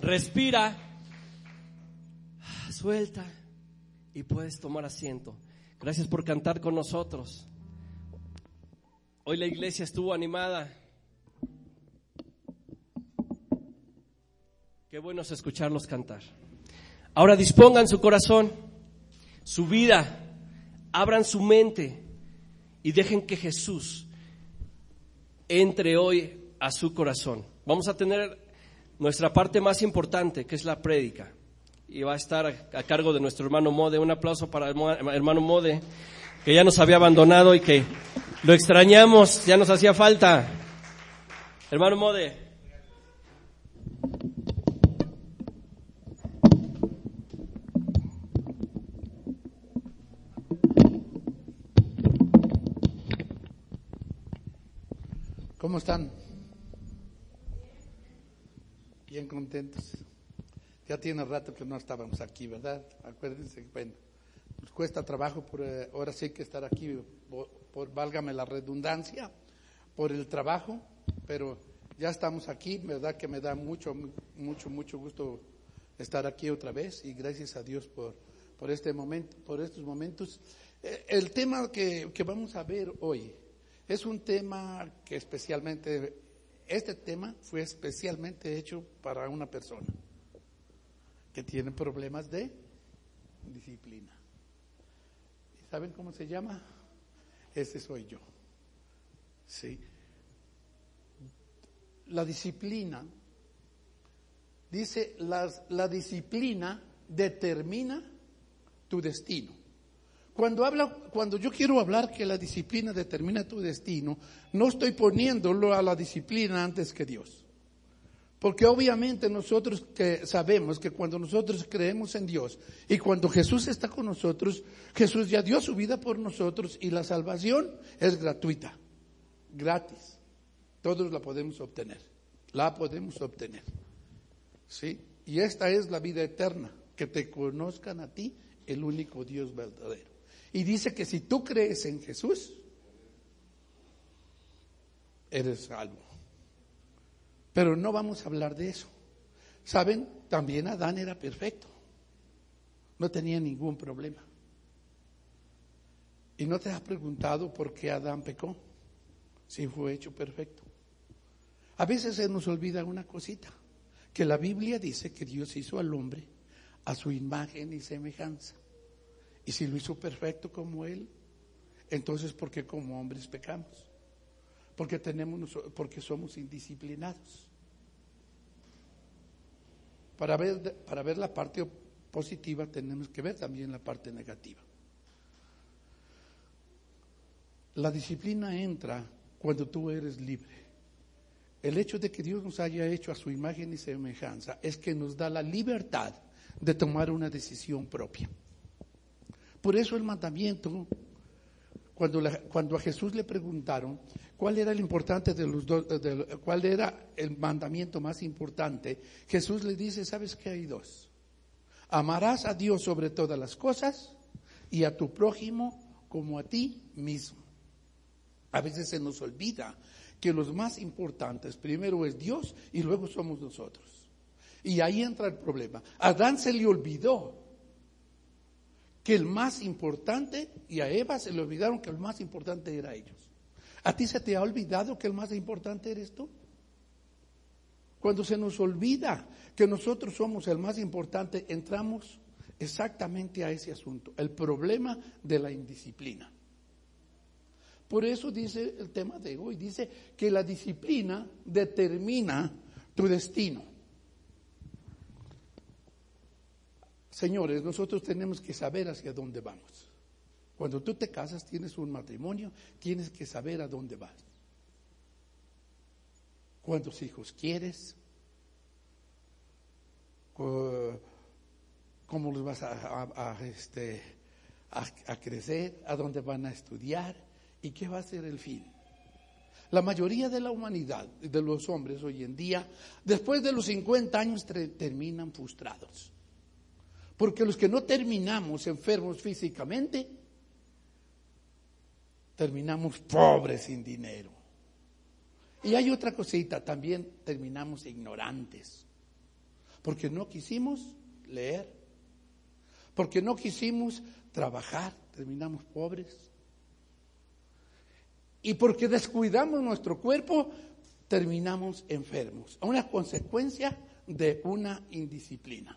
Respira, suelta y puedes tomar asiento. Gracias por cantar con nosotros. Hoy la iglesia estuvo animada. Qué bueno es escucharlos cantar. Ahora dispongan su corazón, su vida, abran su mente y dejen que Jesús entre hoy a su corazón. Vamos a tener nuestra parte más importante, que es la prédica. Y va a estar a, cargo de nuestro hermano Mode. Un aplauso para el hermano Mode, que ya nos había abandonado y que lo extrañamos, ya nos hacía falta. Hermano Mode. ¿Cómo están? Bien contentos. Ya tiene rato que no estábamos aquí, ¿verdad? Acuérdense, bueno, nos cuesta trabajo, por, eh, ahora sí que estar aquí, por, válgame la redundancia, por el trabajo, pero ya estamos aquí, ¿verdad? Que me da mucho, mucho, mucho gusto estar aquí otra vez y gracias a Dios por, por este momento, por estos momentos. Eh, el tema que, que vamos a ver hoy es un tema que especialmente este tema fue especialmente hecho para una persona que tiene problemas de disciplina. ¿Saben cómo se llama? Ese soy yo. Sí. La disciplina, dice, la disciplina determina tu destino. Cuando, habla, cuando yo quiero hablar que la disciplina determina tu destino, no estoy poniéndolo a la disciplina antes que Dios. Porque obviamente nosotros que sabemos que cuando nosotros creemos en Dios y cuando Jesús está con nosotros, Jesús ya dio su vida por nosotros y la salvación es gratuita, gratis. Todos la podemos obtener, la podemos obtener. ¿Sí? Y esta es la vida eterna, que te conozcan a ti, el único Dios verdadero. Y dice que si tú crees en Jesús, eres salvo. Pero no vamos a hablar de eso. Saben, también Adán era perfecto. No tenía ningún problema. ¿Y no te has preguntado por qué Adán pecó? Si fue hecho perfecto. A veces se nos olvida una cosita, que la Biblia dice que Dios hizo al hombre a su imagen y semejanza. Y si lo hizo perfecto como Él, entonces ¿por qué como hombres pecamos? Porque, tenemos, porque somos indisciplinados. Para ver, para ver la parte positiva tenemos que ver también la parte negativa. La disciplina entra cuando tú eres libre. El hecho de que Dios nos haya hecho a su imagen y semejanza es que nos da la libertad de tomar una decisión propia. Por eso el mandamiento, cuando, a Jesús le preguntaron cuál era el importante de los dos, cuál era el mandamiento más importante, Jesús le dice, ¿sabes que hay dos? Amarás a Dios sobre todas las cosas y a tu prójimo como a ti mismo. A veces se nos olvida que los más importantes primero es Dios y luego somos nosotros. Y ahí entra el problema. Adán se le olvidó que el más importante, y a Eva se le olvidaron que el más importante era ellos. ¿A ti se te ha olvidado que el más importante eres tú? Cuando se nos olvida que nosotros somos el más importante, entramos exactamente a ese asunto, el problema de la indisciplina. Por eso dice el tema de hoy, dice que la disciplina determina tu destino. Señores, nosotros tenemos que saber hacia dónde vamos. Cuando tú te casas, tienes un matrimonio, tienes que saber a dónde vas. ¿Cuántos hijos quieres? ¿Cómo los vas a, este, a crecer? ¿A dónde van a estudiar? ¿Y qué va a ser el fin? La mayoría de la humanidad, de los hombres hoy en día, después de los 50 años terminan frustrados. Porque los que no terminamos enfermos físicamente, terminamos pobres sin dinero. Y hay otra cosita, también terminamos ignorantes, porque no quisimos leer, porque no quisimos trabajar, terminamos pobres. Y porque descuidamos nuestro cuerpo, terminamos enfermos. Una consecuencia de una indisciplina.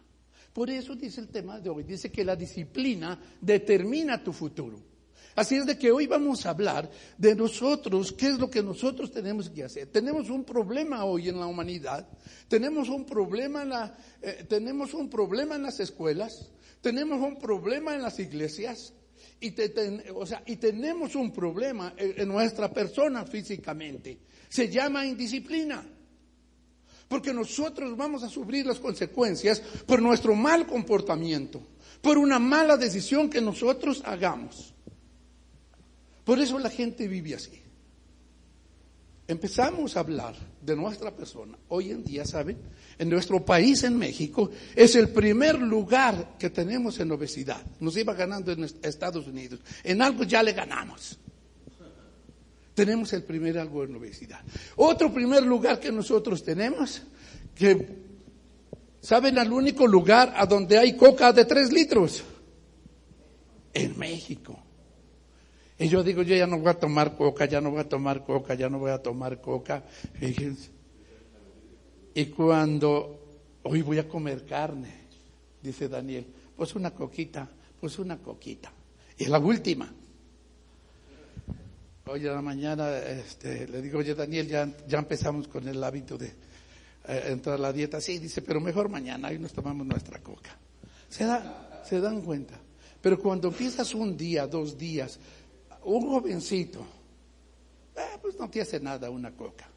Por eso dice el tema de hoy, dice que la disciplina determina tu futuro. Así es de que hoy vamos a hablar de nosotros, qué es lo que nosotros tenemos que hacer. Tenemos un problema hoy en la humanidad, tenemos un problema en, la, eh, tenemos un problema en las escuelas, tenemos un problema en las iglesias y, o sea, y tenemos un problema en nuestra persona físicamente. Se llama indisciplina. Porque nosotros vamos a sufrir las consecuencias por nuestro mal comportamiento, por una mala decisión que nosotros hagamos. Por eso la gente vive así. Empezamos a hablar de nuestra persona. Hoy en día, ¿saben? En nuestro país, en México, es el primer lugar que tenemos en obesidad. Nos iba ganando en Estados Unidos. En algo ya le ganamos. Tenemos el primer algo en obesidad. Otro primer lugar que nosotros tenemos, que, ¿saben al único lugar a donde hay coca de tres litros? En México. Y yo digo, yo ya no voy a tomar coca, ya no voy a tomar coca, ya no voy a tomar coca. Fíjense. Y cuando hoy voy a comer carne, dice Daniel, pues una coquita, pues una coquita. Y la última. Hoy a la mañana este, le digo, oye Daniel, ya, ya empezamos con el hábito de eh, entrar a la dieta. Sí, dice, pero mejor mañana, hoy nos tomamos nuestra coca. Se, da, se dan cuenta. Pero cuando empiezas un día, dos días, un jovencito, eh, pues no te hace nada una coca.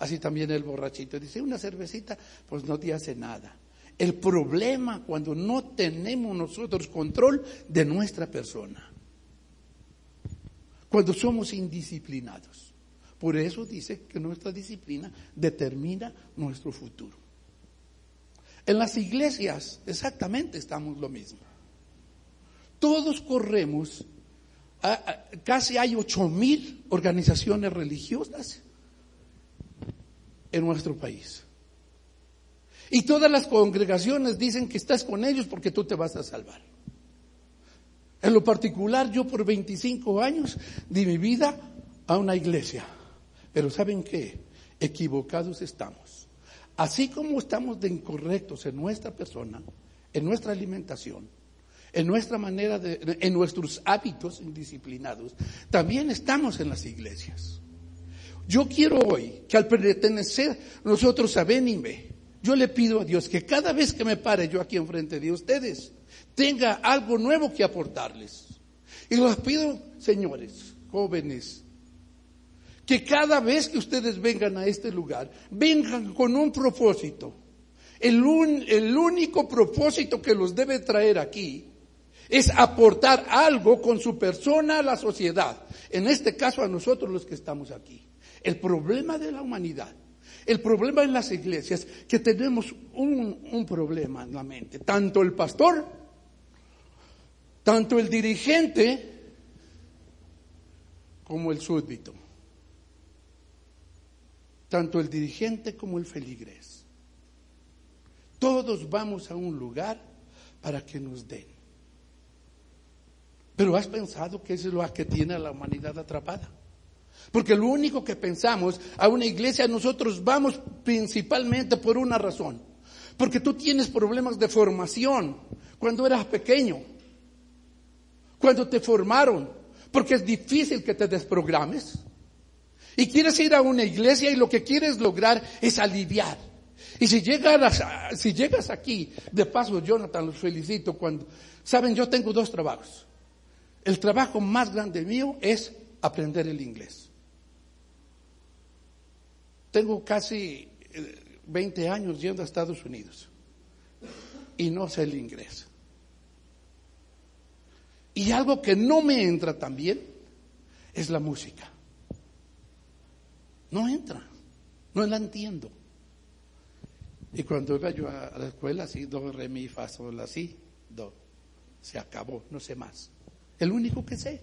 Así también el borrachito dice, una cervecita, pues no te hace nada. El problema cuando no tenemos nosotros control de nuestra persona, cuando somos indisciplinados. Por eso dice que nuestra disciplina determina nuestro futuro. En las iglesias exactamente estamos lo mismo. Todos corremos casi hay ocho mil organizaciones religiosas en nuestro país. Y todas las congregaciones dicen que estás con ellos porque tú te vas a salvar. En lo particular, yo por 25 años di mi vida a una iglesia. Pero ¿saben qué? Equivocados estamos. Así como estamos de incorrectos en nuestra persona, en nuestra alimentación, en nuestra manera de, en nuestros hábitos indisciplinados, también estamos en las iglesias. Yo quiero hoy que al pertenecer nosotros a Benime, yo le pido a Dios que cada vez que me pare yo aquí enfrente de ustedes, tenga algo nuevo que aportarles. Y los pido, señores, jóvenes, que cada vez que ustedes vengan a este lugar, vengan con un propósito. El, el único propósito que los debe traer aquí es aportar algo con su persona a la sociedad. En este caso a nosotros los que estamos aquí. El problema de la humanidad, el problema en las iglesias, que tenemos un, un problema en la mente. Tanto el pastor, tanto el dirigente, como el súbdito. Tanto el dirigente como el feligrés. Todos vamos a un lugar para que nos den. Pero has pensado que eso es lo que tiene a la humanidad atrapada. Porque lo único que pensamos a una iglesia, nosotros vamos principalmente por una razón. Porque tú tienes problemas de formación cuando eras pequeño, cuando te formaron, porque es difícil que te desprogrames. Y quieres ir a una iglesia y lo que quieres lograr es aliviar. Y si llegas, aquí, de paso Jonathan, los felicito cuando, saben, yo tengo dos trabajos. El trabajo más grande mío es aprender el inglés. Tengo casi 20 eh, años yendo a Estados Unidos y no sé el inglés. Y algo que no me entra también es la música. No entra, no la entiendo. Y cuando iba yo a la escuela, así, do, re, mi, fa, sol, así, do, se acabó, no sé más. El único que sé.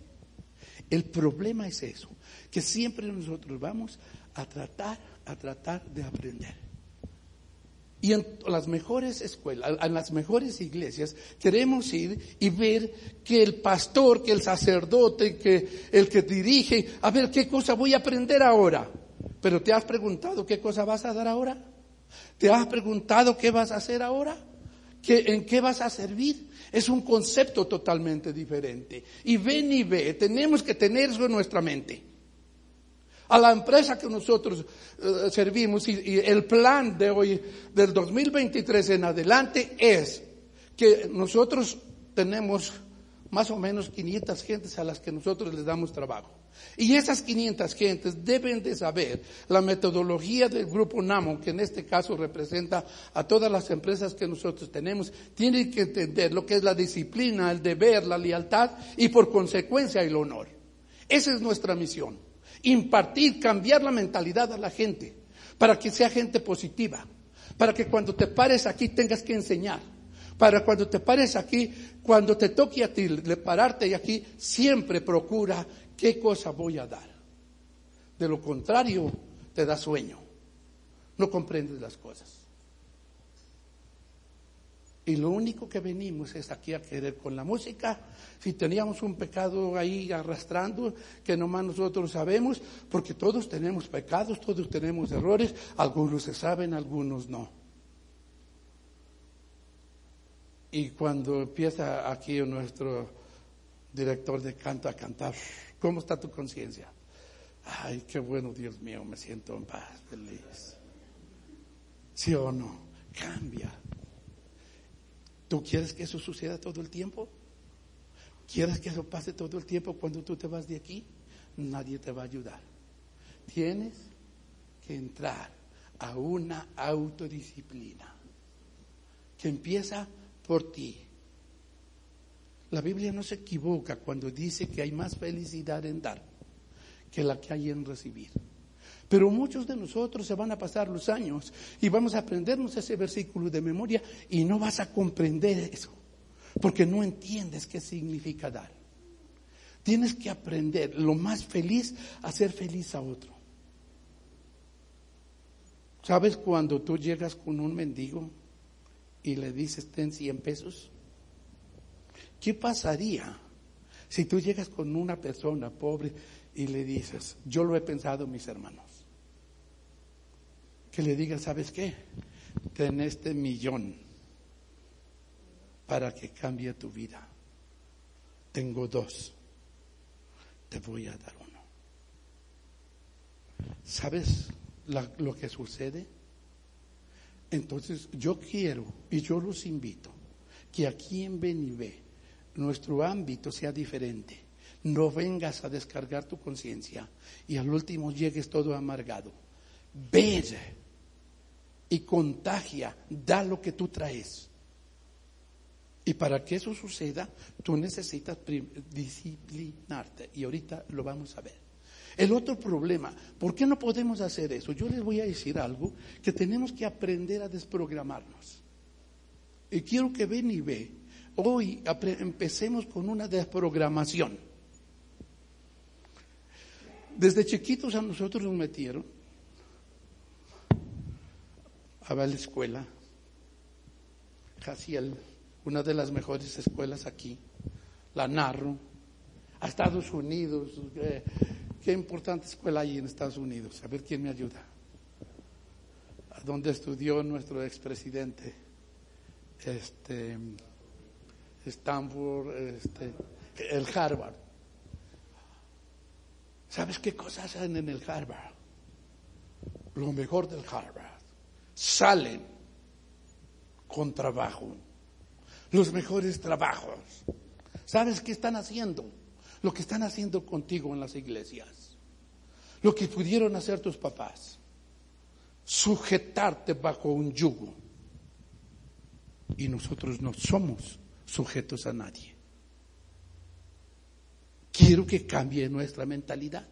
El problema es eso, que siempre nosotros vamos a tratar, a tratar de aprender. Y en las mejores escuelas, en las mejores iglesias, queremos ir y ver que el pastor, que el sacerdote, que el que dirige, a ver qué cosa voy a aprender ahora. Pero ¿te has preguntado qué cosa vas a dar ahora? ¿Te has preguntado qué vas a hacer ahora? ¿En qué vas a servir? Es un concepto totalmente diferente. Y ven y ve, tenemos que tener eso en nuestra mente. A la empresa que nosotros eh, servimos y, el plan de hoy, del 2023 en adelante, es que nosotros tenemos más o menos 500 gentes a las que nosotros les damos trabajo. Y esas 500 gentes deben de saber la metodología del grupo NAMO, que en este caso representa a todas las empresas que nosotros tenemos, tienen que entender lo que es la disciplina, el deber, la lealtad y por consecuencia el honor. Esa es nuestra misión. Impartir, cambiar la mentalidad a la gente para que sea gente positiva, para que cuando te pares aquí tengas que enseñar para cuando te pares aquí, cuando te toque a ti pararte aquí, siempre procura qué cosa voy a dar. De lo contrario, te da sueño. No comprendes las cosas. Y lo único que venimos es aquí a querer con la música. Si teníamos un pecado ahí arrastrando, que nomás nosotros sabemos, porque todos tenemos pecados, todos tenemos errores, algunos se saben, algunos no. Y cuando empieza aquí nuestro director de canto a cantar, ¿cómo está tu conciencia? Ay, qué bueno, Dios mío, me siento en paz, feliz. ¿Sí o no? Cambia. ¿Tú quieres que eso suceda todo el tiempo? ¿Quieres que eso pase todo el tiempo cuando tú te vas de aquí? Nadie te va a ayudar. Tienes que entrar a una autodisciplina que empieza por ti. La Biblia no se equivoca cuando dice que hay más felicidad en dar que la que hay en recibir. Pero muchos de nosotros se van a pasar los años y vamos a aprendernos ese versículo de memoria y no vas a comprender eso, porque no entiendes qué significa dar. Tienes que aprender lo más feliz a ser feliz a otro. ¿Sabes cuando tú llegas con un mendigo y le dices ten 100 pesos? ¿Qué pasaría si tú llegas con una persona pobre y le dices, yo lo he pensado mis hermanos? Que le digas, ¿sabes qué? Ten este millón para que cambie tu vida. Tengo dos. Te voy a dar uno. ¿Sabes lo que sucede? Entonces yo quiero y yo los invito que aquí en Benivé nuestro ámbito sea diferente. No vengas a descargar tu conciencia y al último llegues todo amargado. Ve y contagia, da lo que tú traes. Y para que eso suceda, tú necesitas disciplinarte. Y ahorita lo vamos a ver. El otro problema, ¿por qué no podemos hacer eso? Yo les voy a decir algo, que tenemos que aprender a desprogramarnos. Y quiero que ven y ve, hoy empecemos con una desprogramación. Desde chiquitos a nosotros nos metieron a ver la escuela, Jaciel, una de las mejores escuelas aquí, la Narro, a Estados Unidos, eh, Qué importante escuela hay en Estados Unidos. A ver quién me ayuda. A donde estudió nuestro expresidente, este, Stanford, este, el Harvard. ¿Sabes qué cosas hacen en el Harvard? Lo mejor del Harvard. Salen con trabajo. Los mejores trabajos. ¿Sabes qué están haciendo? lo que están haciendo contigo en las iglesias, lo que pudieron hacer tus papás, sujetarte bajo un yugo. Y nosotros no somos sujetos a nadie. Quiero que cambie nuestra mentalidad.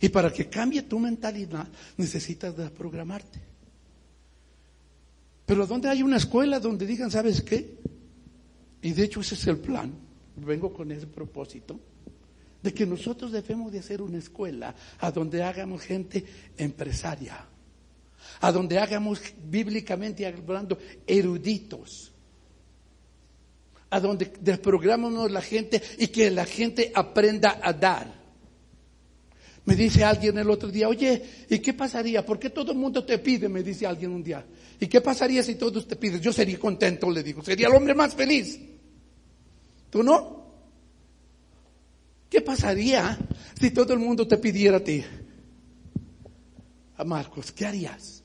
Y para que cambie tu mentalidad necesitas desprogramarte. Pero donde hay una escuela donde digan, ¿sabes qué? Y de hecho ese es el plan. Vengo con ese propósito de que nosotros debemos de hacer una escuela a donde hagamos gente empresaria, a donde hagamos bíblicamente hablando eruditos, a donde desprogramamos la gente y que la gente aprenda a dar. Me dice alguien el otro día, oye, ¿y qué pasaría? ¿Por qué todo el mundo te pide? Me dice alguien un día. ¿Y qué pasaría si todos te piden? Yo sería contento, le digo, sería el hombre más feliz. ¿Tú no? ¿Qué pasaría si todo el mundo te pidiera a ti? A Marcos, ¿qué harías?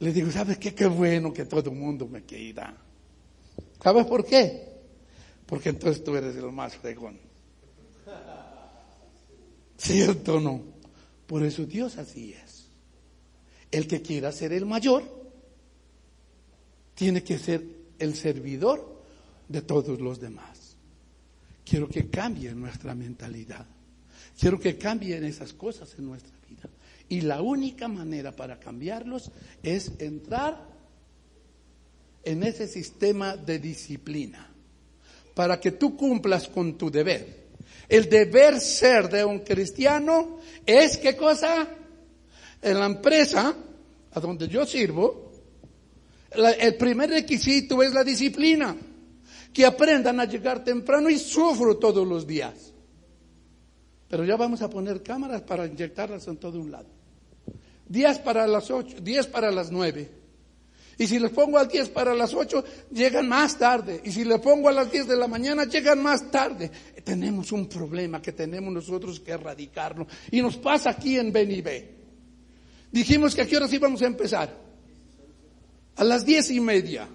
Le digo, ¿sabes qué? Qué bueno que todo el mundo me quiera. ¿Sabes por qué? Porque entonces tú eres el más fregón. ¿Cierto o no? Por eso Dios así es. El que quiera ser el mayor, tiene que ser el servidor de todos los demás. Quiero que cambie nuestra mentalidad. Quiero que cambien esas cosas en nuestra vida. Y la única manera para cambiarlos es entrar en ese sistema de disciplina. Para que tú cumplas con tu deber el deber ser de un cristiano es qué cosa? En la empresa a donde yo sirvo, el primer requisito es la disciplina. Que aprendan a llegar temprano y sufro todos los días. Pero ya vamos a poner cámaras para inyectarlas en todo un lado. Días para las ocho, diez para las nueve. Y si les pongo al 10 para las 8, llegan más tarde. Y si les pongo a las 10 de la mañana, llegan más tarde. Tenemos un problema que tenemos nosotros que erradicarlo. Y nos pasa aquí en Benibé. Dijimos que a qué horas íbamos a empezar. A las diez y media.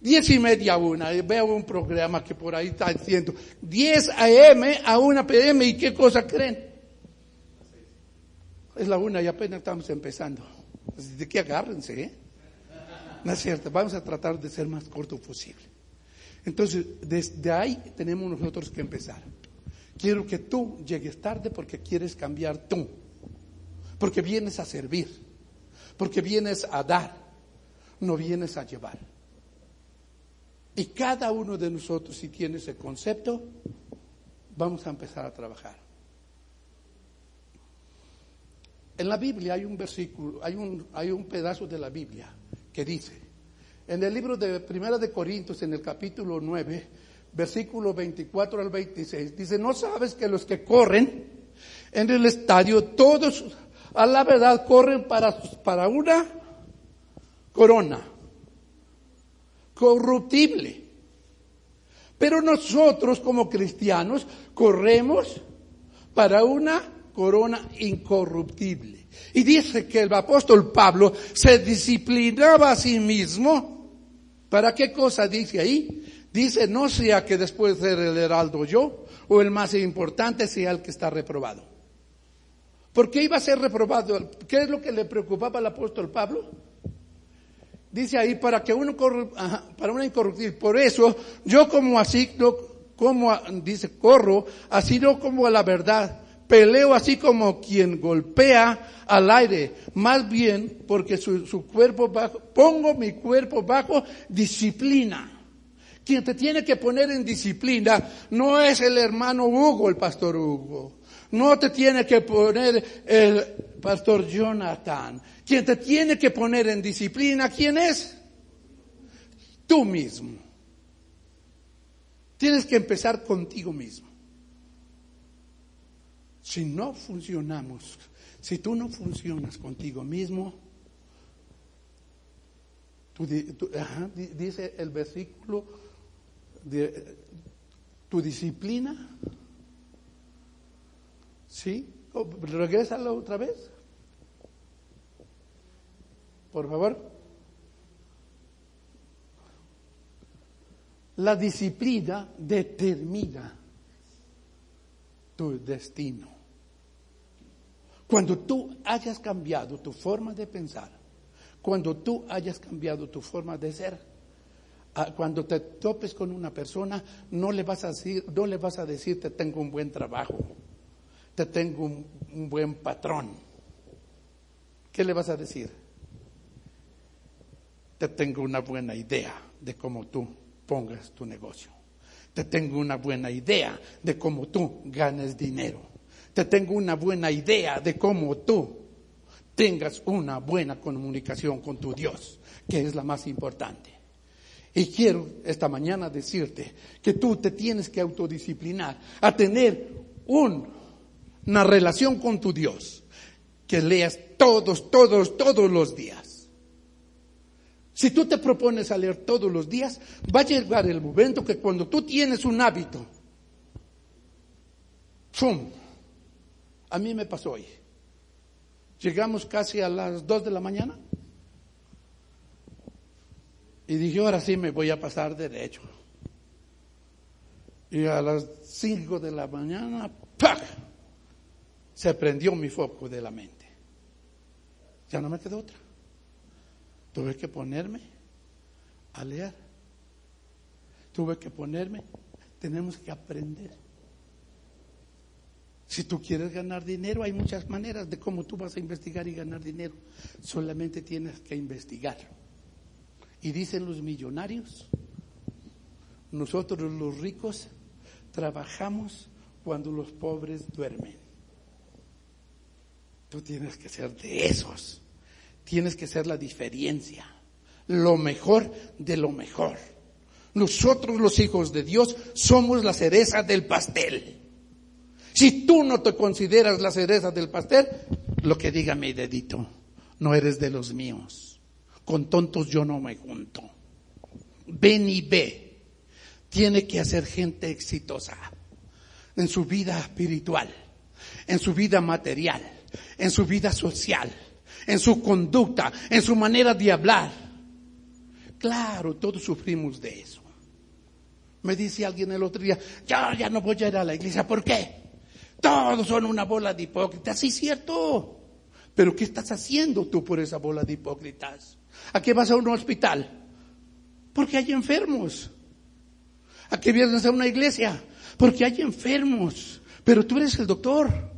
Diez y media a una. Veo un programa que por ahí está diciendo 10 a.m. a una p.m. ¿Y qué cosa creen? Es la una y apenas estamos empezando. De que agárrense, ¿eh? No es cierto, vamos a tratar de ser más corto posible. Entonces, desde ahí tenemos nosotros que empezar. Quiero que tú llegues tarde porque quieres cambiar tú, porque vienes a servir, porque vienes a dar, no vienes a llevar. Y cada uno de nosotros, si tiene ese concepto, vamos a empezar a trabajar. En la Biblia hay un versículo, hay un, hay un pedazo de la Biblia que dice, en el libro de Primera de Corintios, en el capítulo 9, versículo 24 al 26, dice, ¿no sabes que los que corren en el estadio, todos a la verdad corren para, para una corona corruptible? Pero nosotros como cristianos corremos para una corona incorruptible. Y dice que el apóstol Pablo se disciplinaba a sí mismo. ¿Para qué cosa dice ahí? Dice, no sea que después de ser el heraldo yo o el más importante sea el que está reprobado. ¿Por qué iba a ser reprobado? ¿Qué es lo que le preocupaba al apóstol Pablo? Dice ahí, para que uno para una incorruptible. Por eso, yo como así, como, dice, corro, así no como a la verdad peleo así como quien golpea al aire, más bien porque su, cuerpo bajo, pongo mi cuerpo bajo disciplina. Quien te tiene que poner en disciplina no es el hermano Hugo, el pastor Hugo. No te tiene que poner el pastor Jonathan. Quien te tiene que poner en disciplina, ¿quién es? Tú mismo. Tienes que empezar contigo mismo. Si no funcionamos, si tú no funcionas contigo mismo, dice el versículo, tu disciplina, ¿sí? Oh, regrésalo otra vez. Por favor. La disciplina determina tu destino. Cuando tú hayas cambiado tu forma de pensar, cuando tú hayas cambiado tu forma de ser, ah, cuando te topes con una persona, no le vas a decir, no le vas a decir te tengo un buen trabajo, te tengo un, un buen patrón. ¿Qué le vas a decir? Te tengo una buena idea de cómo tú pongas tu negocio. Te tengo una buena idea de cómo tú ganes dinero. Te tengo una buena idea de cómo tú tengas una buena comunicación con tu Dios, que es la más importante. Y quiero esta mañana decirte que tú te tienes que autodisciplinar a tener una relación con tu Dios, que leas todos, todos, todos los días. Si tú te propones a leer todos los días, va a llegar el momento que cuando tú tienes un hábito, ¡fum! A mí me pasó hoy. Llegamos casi a las 2 de la mañana y dije, ahora sí me voy a pasar derecho. Y a las 5 de la mañana, ¡pac! Se prendió mi foco de la mente. Ya no me quedó otra. Tuve que ponerme a leer. Tuve que ponerme. Tenemos que aprender. Si tú quieres ganar dinero, hay muchas maneras de cómo tú vas a investigar y ganar dinero. Solamente tienes que investigar. Y dicen los millonarios, nosotros los ricos trabajamos cuando los pobres duermen. Tú tienes que ser de esos tienes que ser la diferencia, lo mejor de lo mejor. Nosotros los hijos de Dios somos la cereza del pastel. Si tú no te consideras la cereza del pastel, lo que diga mi dedito, no eres de los míos. Con tontos yo no me junto. Ven y ve. Tiene que hacer gente exitosa en su vida espiritual, en su vida material, en su vida social en su conducta, en su manera de hablar. Claro, todos sufrimos de eso. Me dice alguien el otro día, ya, ya no voy a ir a la iglesia. ¿Por qué? Todos son una bola de hipócritas. Sí, cierto. Pero ¿qué estás haciendo tú por esa bola de hipócritas? ¿A qué vas a un hospital? Porque hay enfermos. ¿A qué vienes a una iglesia? Porque hay enfermos. Pero tú eres el doctor.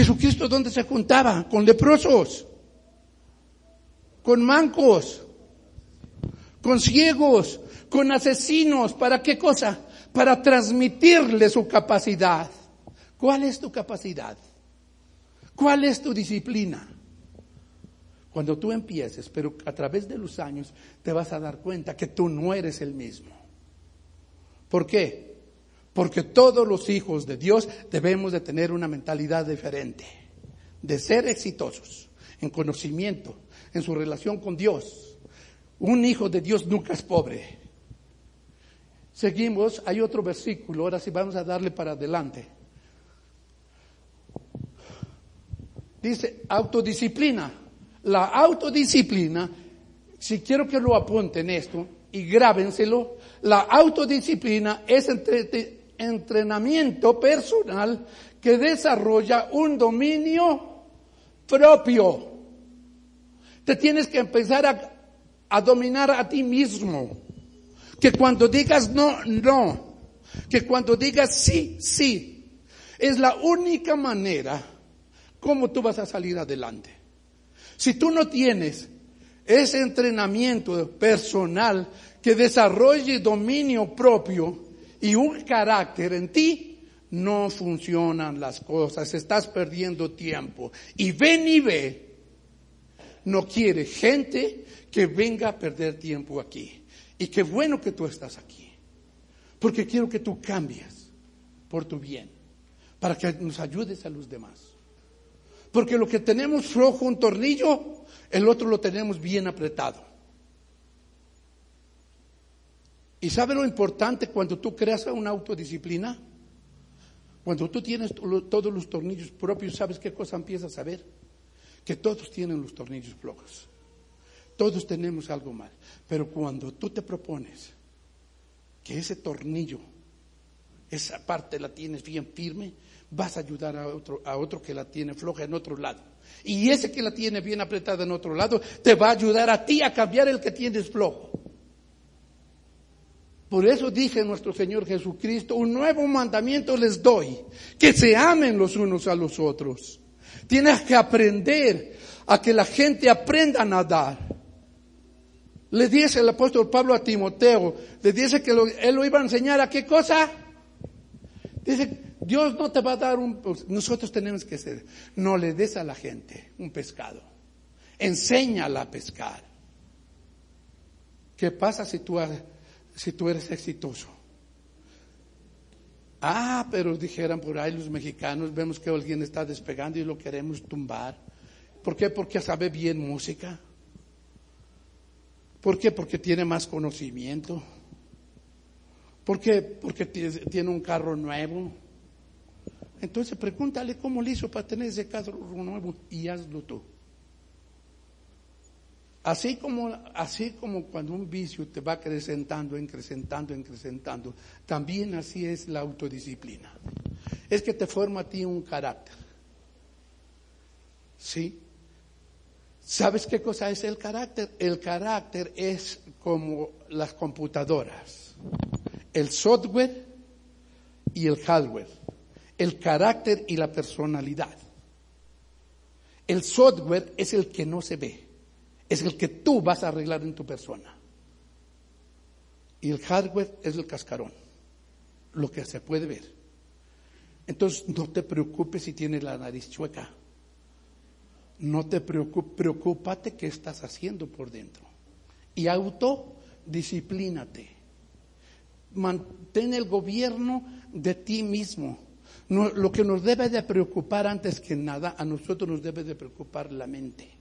Jesucristo, ¿dónde se juntaba? Con leprosos, con mancos, con ciegos, con asesinos. ¿Para qué cosa? Para transmitirle su capacidad. ¿Cuál es tu capacidad? ¿Cuál es tu disciplina? Cuando tú empieces, pero a través de los años te vas a dar cuenta que tú no eres el mismo. ¿Por qué? Porque todos los hijos de Dios debemos de tener una mentalidad diferente, de ser exitosos en conocimiento, en su relación con Dios. Un hijo de Dios nunca es pobre. Seguimos, hay otro versículo, ahora sí vamos a darle para adelante. Dice autodisciplina. La autodisciplina, si quiero que lo apunten esto y grábenselo, la autodisciplina es entre, entrenamiento personal que desarrolla un dominio propio. Te tienes que empezar a, a dominar a ti mismo. Que cuando digas no, no. Que cuando digas sí, sí. Es la única manera como tú vas a salir adelante. Si tú no tienes ese entrenamiento personal que desarrolle dominio propio, y un carácter en ti, no funcionan las cosas, estás perdiendo tiempo. Y ven y ve, no quiere gente que venga a perder tiempo aquí. Y qué bueno que tú estás aquí, porque quiero que tú cambies por tu bien, para que nos ayudes a los demás. Porque lo que tenemos flojo un tornillo, el otro lo tenemos bien apretado. ¿Y sabe lo importante cuando tú creas una autodisciplina? Cuando tú tienes todos los tornillos propios, ¿sabes qué cosa empiezas a ver? Que todos tienen los tornillos flojos. Todos tenemos algo mal. Pero cuando tú te propones que ese tornillo, esa parte la tienes bien firme, vas a ayudar a otro, a otro que la tiene floja en otro lado. Y ese que la tiene bien apretada en otro lado, te va a ayudar a ti a cambiar el que tienes flojo. Por eso dije nuestro Señor Jesucristo, un nuevo mandamiento les doy, que se amen los unos a los otros. Tienes que aprender a que la gente aprenda a nadar. Le dice el apóstol Pablo a Timoteo, le dice que él lo iba a enseñar a qué cosa. Dice, Dios no te va a dar un, pues, nosotros tenemos que ser, no le des a la gente un pescado, enséñala a pescar. ¿Qué pasa si tú, si tú eres exitoso? Ah, pero dijeran por ahí los mexicanos, vemos que alguien está despegando y lo queremos tumbar. ¿Por qué? Porque sabe bien música. ¿Por qué? Porque tiene más conocimiento. ¿Por qué? Porque tiene un carro nuevo. Entonces pregúntale cómo le hizo para tener ese carro nuevo y hazlo tú. Así como, así como cuando un vicio te va acrecentando, acrecentando, acrecentando, también así es la autodisciplina. Es que te forma a ti un carácter. ¿Sí? ¿Sabes qué cosa es el carácter? El carácter es como las computadoras, el software y el hardware, el carácter y la personalidad. El software es el que no se ve es el que tú vas a arreglar en tu persona. Y el hardware es el cascarón, lo que se puede ver. Entonces no te preocupes si tienes la nariz chueca. No te preocupes, preocúpate qué estás haciendo por dentro. Y autodisciplínate. Mantén el gobierno de ti mismo. lo que nos debe de preocupar antes que nada, a nosotros nos debe de preocupar la mente.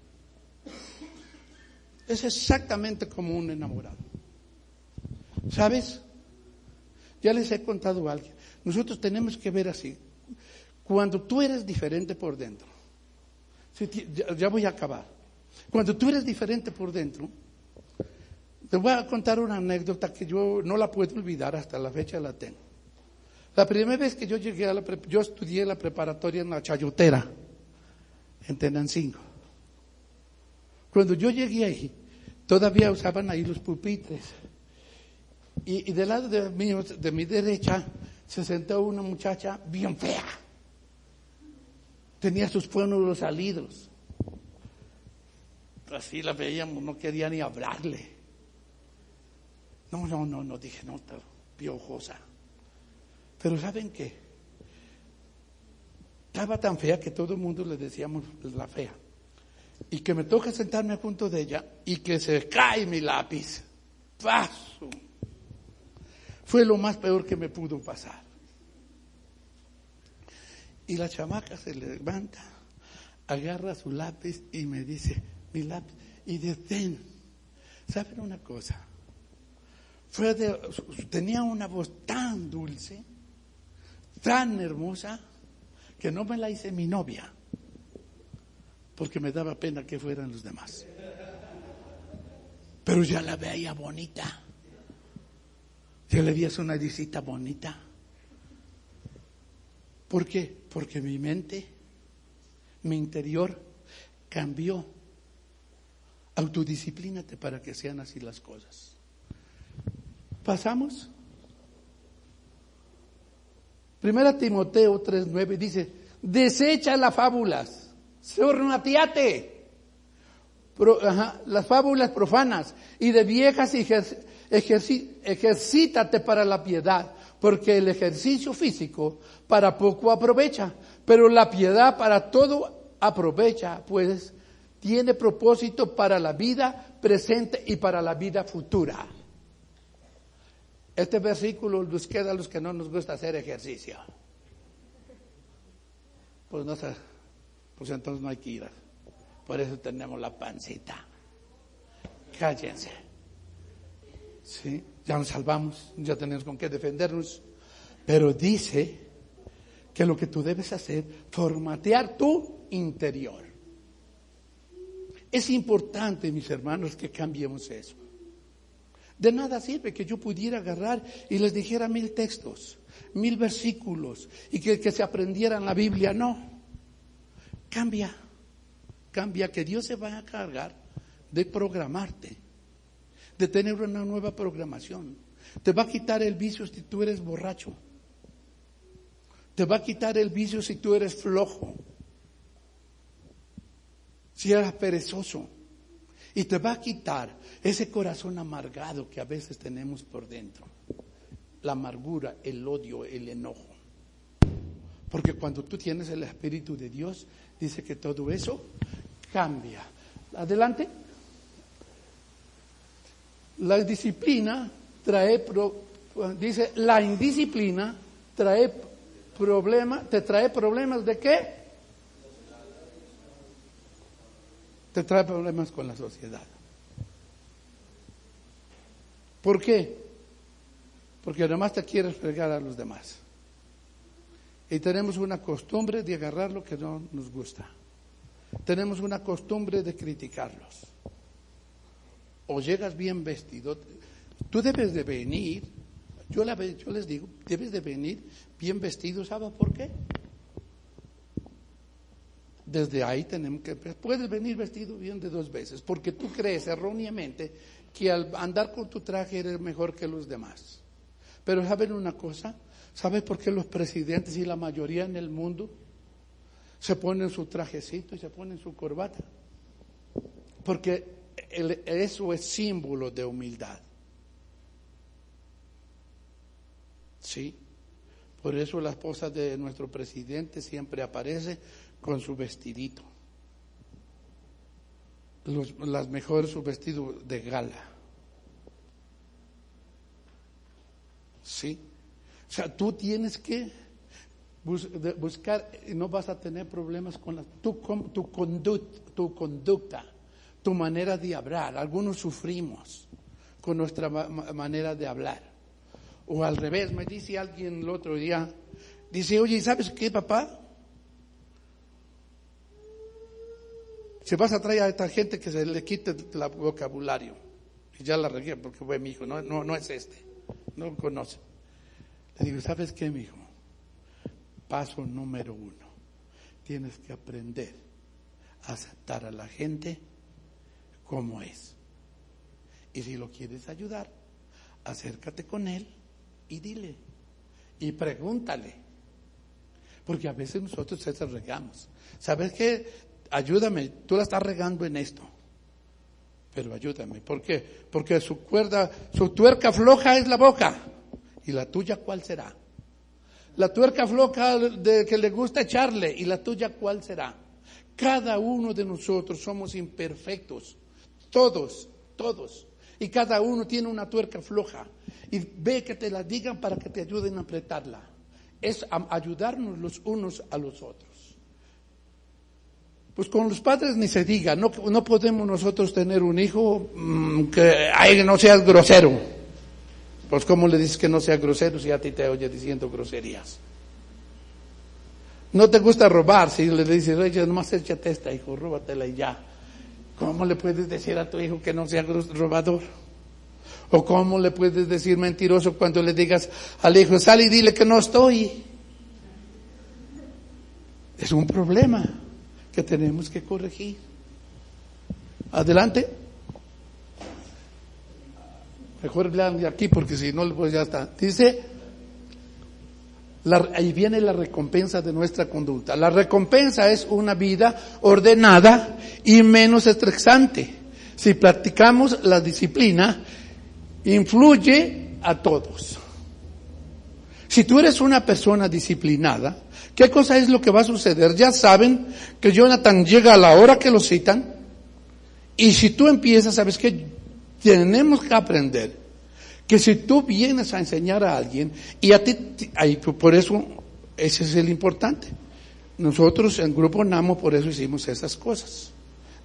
Es exactamente como un enamorado. ¿Sabes? Ya les he contado a alguien. Nosotros tenemos que ver así. Cuando tú eres diferente por dentro, ya voy a acabar. Cuando tú eres diferente por dentro, te voy a contar una anécdota que yo no la puedo olvidar hasta la fecha la tengo. La primera vez que yo llegué a la, yo estudié la preparatoria en la Chayotera, en Tenancingo. Cuando yo llegué ahí, todavía usaban ahí los pupitres. Y, del lado de mi, de mi derecha se sentó una muchacha bien fea. Tenía sus pómulos salidos. Así la veíamos, no quería ni hablarle. No, no, no, no, dije, no, está piojosa. Pero ¿saben qué? Estaba tan fea que todo el mundo le decíamos la fea y que me toca sentarme junto de ella y que se cae mi lápiz. Paso. Fue lo más peor que me pudo pasar. Y la chamaca se levanta, agarra su lápiz y me dice, mi lápiz, y detén. ¿Saben una cosa? Fue tenía una voz tan dulce, tan hermosa, que no me la hice mi novia porque me daba pena que fueran los demás. Pero ya la veía bonita. Ya le vi una visita bonita. ¿Por qué? Porque mi mente, mi interior cambió. Autodisciplínate para que sean así las cosas. ¿Pasamos? Primera Timoteo 3:9 dice, desecha las fábulas Sornatiate. las fábulas profanas y de viejas ejercítate para la piedad, porque el ejercicio físico para poco aprovecha, pero la piedad para todo aprovecha, pues tiene propósito para la vida presente y para la vida futura. Este versículo nos queda a los que no nos gusta hacer ejercicio. Pues no sé pues entonces no hay que ir. Por eso tenemos la pancita. Cállense. ¿Sí? Ya nos salvamos, ya tenemos con qué defendernos. Pero dice que lo que tú debes hacer, formatear tu interior. Es importante, mis hermanos, que cambiemos eso. De nada sirve que yo pudiera agarrar y les dijera mil textos, mil versículos y que, que se aprendieran la Biblia. No. Cambia, cambia, que Dios se va a cargar de programarte, de tener una nueva programación. Te va a quitar el vicio si tú eres borracho. Te va a quitar el vicio si tú eres flojo, si eres perezoso. Y te va a quitar ese corazón amargado que a veces tenemos por dentro. La amargura, el odio, el enojo. Porque cuando tú tienes el Espíritu de Dios, dice que todo eso cambia. Adelante. La disciplina trae, dice, la indisciplina trae problemas, te trae problemas de qué? Te trae problemas con la sociedad. ¿Por qué? Porque además te quieres fregar a los demás. Y tenemos una costumbre de agarrar lo que no nos gusta. Tenemos una costumbre de criticarlos. O llegas bien vestido. Tú debes de venir, yo, yo les digo, debes de venir bien vestido, ¿sabes por qué? Desde ahí tenemos que, puedes venir vestido bien de dos veces, porque tú crees erróneamente que al andar con tu traje eres mejor que los demás. Pero ¿saben una cosa? ¿Sabes por qué los presidentes y la mayoría en el mundo se ponen su trajecito y se ponen su corbata? Porque eso es símbolo de humildad. Sí. Por eso la esposa de nuestro presidente siempre aparece con su vestidito. Las mejores su vestido de gala. Sí. O sea, tú tienes que buscar, y no vas a tener problemas con la, tu, tu, conduct, tu conducta, tu manera de hablar. Algunos sufrimos con nuestra manera de hablar. O al revés, me dice alguien el otro día, dice, oye, ¿sabes qué, papá? Si vas a traer a esta gente que se le quite el vocabulario. Y ya la regué porque fue mi hijo, no, no, no es este, no lo conoce. Le digo, ¿sabes qué, mi hijo? Paso número uno. Tienes que aprender a aceptar a la gente como es. Y si lo quieres ayudar, acércate con él y dile. Y pregúntale. Porque a veces nosotros se regamos. ¿Sabes qué? ayúdame, tú la estás regando en esto. Pero ayúdame, ¿por qué? Porque su cuerda, su tuerca floja es la boca. ¿Y la tuya cuál será? La tuerca floja de que le gusta echarle, ¿y la tuya cuál será? Cada uno de nosotros somos imperfectos, todos, todos. Y cada uno tiene una tuerca floja. Y ve que te la digan para que te ayuden a apretarla. Es ayudarnos los unos a los otros. Pues con los padres ni se diga, no, no podemos nosotros tener un hijo mm, que ay, no seas grosero. Pues ¿cómo le dices que no sea grosero si a ti te oye diciendo groserías? No te gusta robar, si le dices, oye, nomás échate esta, hijo, róbatela y ya. ¿Cómo le puedes decir a tu hijo que no sea robador? ¿O cómo le puedes decir mentiroso cuando le digas al hijo, sal y dile que no estoy? Es un problema que tenemos que corregir. Adelante. Mejor lean aquí porque si no, pues ya está. Dice, ahí viene la recompensa de nuestra conducta. La recompensa es una vida ordenada y menos estresante. Si practicamos la disciplina, influye a todos. Si tú eres una persona disciplinada, ¿Qué cosa es lo que va a suceder? Ya saben que Jonathan llega a la hora que lo citan y si tú empiezas, sabes que tenemos que aprender que si tú vienes a enseñar a alguien y a ti, por eso, ese es el importante. Nosotros en Grupo Namo por eso hicimos esas cosas.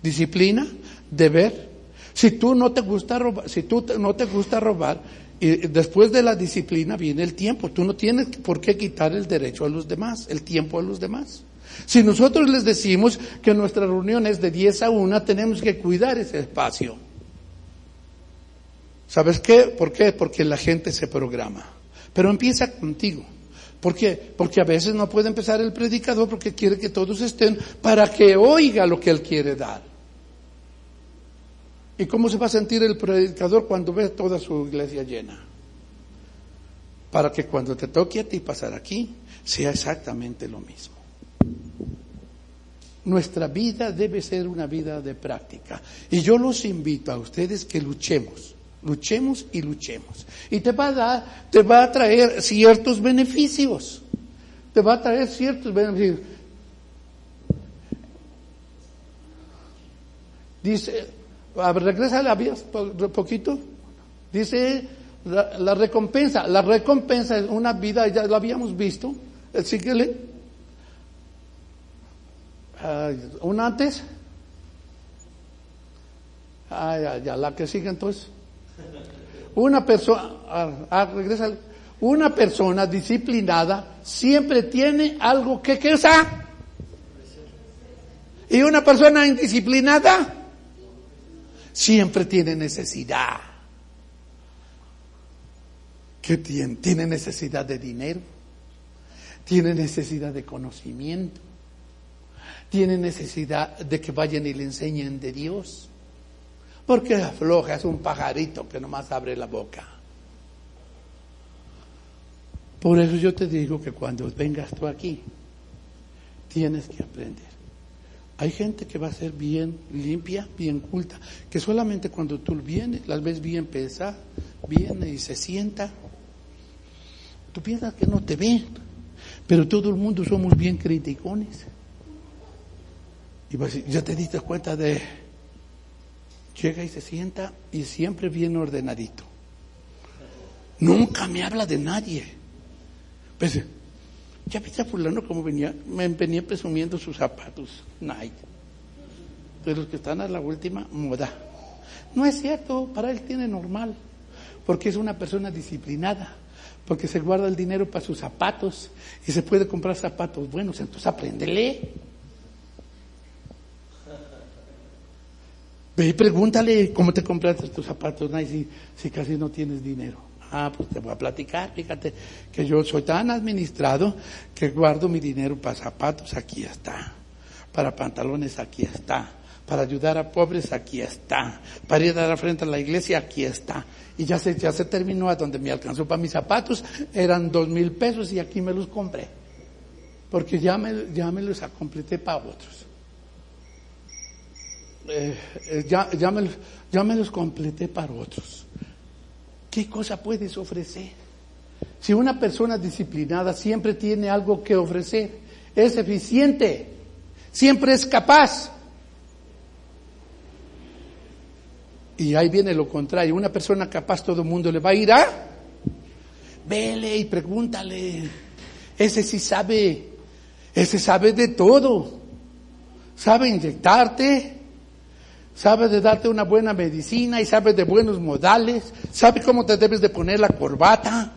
Disciplina, deber. Si tú no te gusta robar, si tú no te gusta robar, y después de la disciplina viene el tiempo. Tú no tienes por qué quitar el derecho a los demás, el tiempo a los demás. Si nosotros les decimos que nuestra reunión es de 10 a 1, tenemos que cuidar ese espacio. ¿Sabes qué? ¿Por qué? Porque la gente se programa. Pero empieza contigo. ¿Por qué? Porque a veces no puede empezar el predicador porque quiere que todos estén para que oiga lo que él quiere dar. ¿Y cómo se va a sentir el predicador cuando ve toda su iglesia llena? Para que cuando te toque a ti pasar aquí, sea exactamente lo mismo. Nuestra vida debe ser una vida de práctica. Y yo los invito a ustedes que luchemos, luchemos y luchemos. Y te va a dar, te va a traer ciertos beneficios. Te va a traer ciertos beneficios. Dice, a ver, regresa la un poquito. Dice la, recompensa. La recompensa es una vida, ya lo habíamos visto. Síguele un antes. Ah, ya, la que sigue entonces. Una persona, ah, regresa. Una persona disciplinada siempre tiene algo que quejar. Y una persona indisciplinada siempre tiene necesidad. ¿Qué tiene? Tiene necesidad de dinero. Tiene necesidad de conocimiento tiene necesidad de que vayan y le enseñen de Dios. Porque afloja, es un pajarito que nomás abre la boca. Por eso yo te digo que cuando vengas tú aquí, tienes que aprender. Hay gente que va a ser bien limpia, bien culta, que solamente cuando tú vienes, las ves bien pesadas, viene y se sienta. Tú piensas que no te ven, pero todo el mundo somos bien criticones. Y pues, ya te diste cuenta de, llega y se sienta y siempre viene ordenadito. Nunca me habla de nadie. Pues, ya viste a fulano como venía, me venía presumiendo sus zapatos, Nike, de los que están a la última moda. No es cierto, para él tiene normal, porque es una persona disciplinada, porque se guarda el dinero para sus zapatos y se puede comprar zapatos buenos, entonces apréndele. Ve y pregúntale cómo te compraste tus zapatos, si, si casi no tienes dinero. Ah, pues te voy a platicar, fíjate que yo soy tan administrado que guardo mi dinero para zapatos, aquí está. Para pantalones, aquí está. Para ayudar a pobres, aquí está. Para ir a dar frente a la iglesia, aquí está. Y ya se, ya se terminó a donde me alcanzó para mis zapatos, eran dos mil pesos y aquí me los compré. Porque ya me, ya me los completé para otros. Eh, eh, ya, ya, me, ya me los completé para otros. ¿Qué cosa puedes ofrecer? Si una persona disciplinada siempre tiene algo que ofrecer, es eficiente, siempre es capaz. Y ahí viene lo contrario, una persona capaz todo el mundo le va a ir a, vele y pregúntale, ese sí sabe, ese sabe de todo, sabe inyectarte, sabe de darte una buena medicina y sabe de buenos modales, sabe cómo te debes de poner la corbata,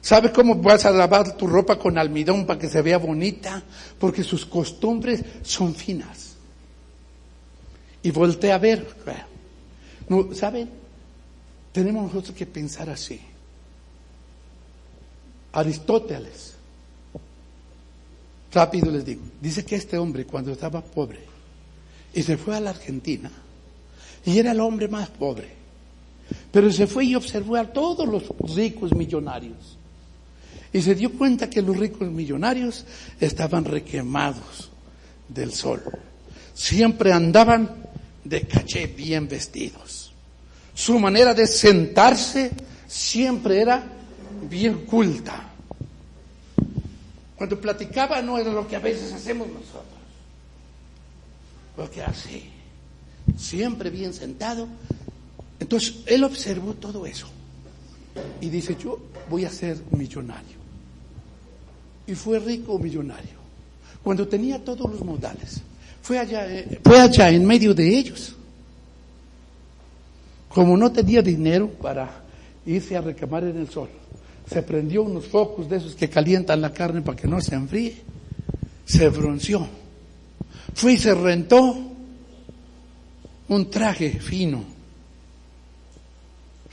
sabe cómo vas a lavar tu ropa con almidón para que se vea bonita, porque sus costumbres son finas. Y voltea a ver, no, ¿saben? Tenemos nosotros que pensar así. Aristóteles, rápido les digo, dice que este hombre cuando estaba pobre, y se fue a la Argentina. Y era el hombre más pobre. Pero se fue y observó a todos los ricos millonarios. Y se dio cuenta que los ricos millonarios estaban requemados del sol. Siempre andaban de caché bien vestidos. Su manera de sentarse siempre era bien culta. Cuando platicaba no era lo que a veces hacemos nosotros porque así, siempre bien sentado. Entonces, él observó todo eso y dice, yo voy a ser millonario. Y fue rico millonario. Cuando tenía todos los modales, fue allá, eh, fue allá en medio de ellos. Como no tenía dinero para irse a recamar en el sol, se prendió unos focos de esos que calientan la carne para que no se enfríe, se bronceó Fue y se rentó un traje fino,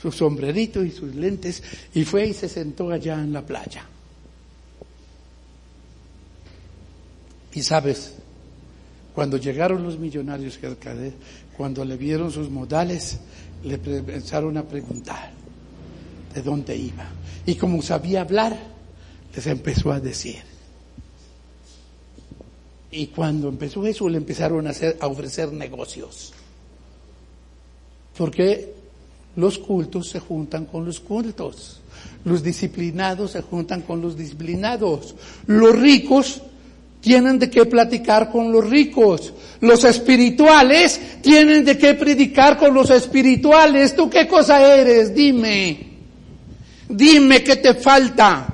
su sombrerito y sus lentes, y fue y se sentó allá en la playa. Y sabes, cuando llegaron los millonarios, cuando le vieron sus modales, le pensaron a preguntar de dónde iba. Y como sabía hablar, les empezó a decir, Y cuando empezó eso, le empezaron a, hacer, a ofrecer negocios. Porque los cultos se juntan con los cultos. Los disciplinados se juntan con los disciplinados. Los ricos tienen de qué platicar con los ricos. Los espirituales tienen de qué predicar con los espirituales. ¿Tú qué cosa eres? Dime. Dime qué te falta.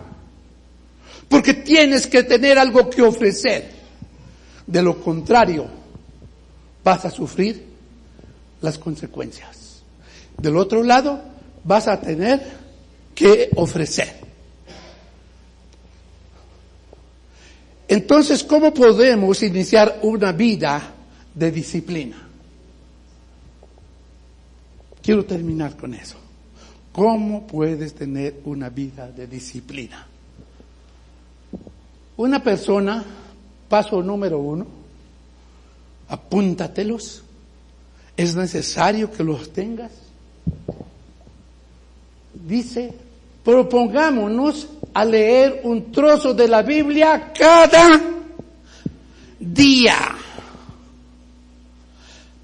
Porque tienes que tener algo que ofrecer. De lo contrario, vas a sufrir las consecuencias. Del otro lado, vas a tener que ofrecer. Entonces, ¿cómo podemos iniciar una vida de disciplina? Quiero terminar con eso. ¿Cómo puedes tener una vida de disciplina? Una persona, paso número uno, apúntatelos. Es necesario que los tengas. Dice, propongámonos a leer un trozo de la Biblia cada día.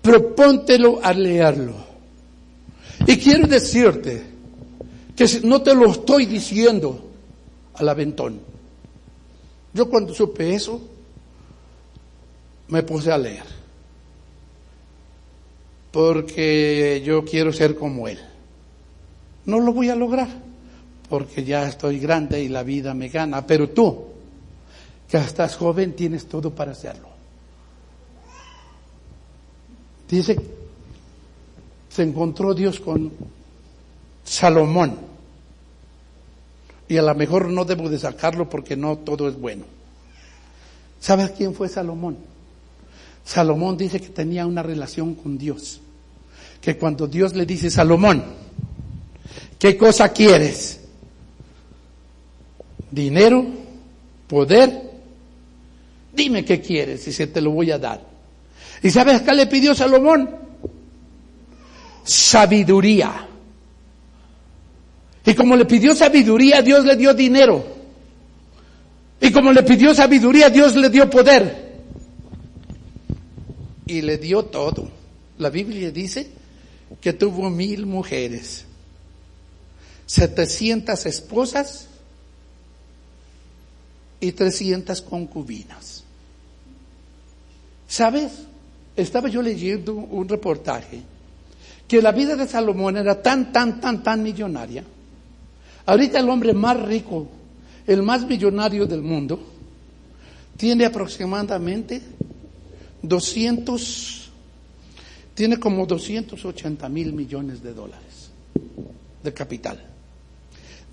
Propóntelo a leerlo. Y quiero decirte que no te lo estoy diciendo al aventón. Yo cuando supe eso, me puse a leer. Porque yo quiero ser como él. No lo voy a lograr porque ya estoy grande y la vida me gana, pero tú, que estás joven, tienes todo para hacerlo. Dice, se encontró Dios con Salomón. Y a lo mejor no debo de sacarlo porque no todo es bueno. ¿Sabes quién fue Salomón? Salomón dice que tenía una relación con Dios. Que cuando Dios le dice, Salomón, ¿qué cosa quieres? dinero, poder. Dime qué quieres y se te lo voy a dar. ¿Y sabes qué le pidió Salomón? Sabiduría. Y como le pidió sabiduría, Dios le dio dinero. Y como le pidió sabiduría, Dios le dio poder. Y le dio todo. La Biblia dice que tuvo mil mujeres, setecientas esposas y 300 concubinas. ¿Sabes? Estaba yo leyendo un reportaje que la vida de Salomón era tan, tan, tan, tan millonaria. Ahorita el hombre más rico, el más millonario del mundo, tiene aproximadamente 200, tiene como 280 mil millones de dólares de capital.